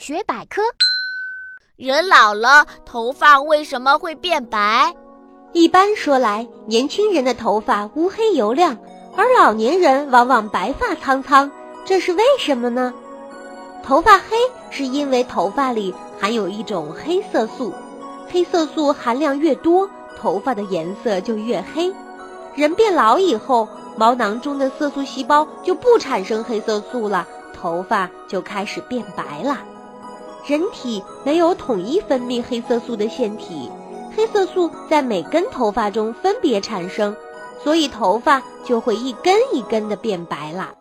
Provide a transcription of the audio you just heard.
大学百科：人老了，头发为什么会变白？一般说来，年轻人的头发乌黑油亮，而老年人往往白发苍苍，这是为什么呢？头发黑是因为头发里含有一种黑色素，黑色素含量越多，头发的颜色就越黑。人变老以后，毛囊中的色素细胞就不产生黑色素了，头发就开始变白了。人体没有统一分泌黑色素的腺体。黑色素在每根头发中分别产生，所以头发就会一根一根的变白了。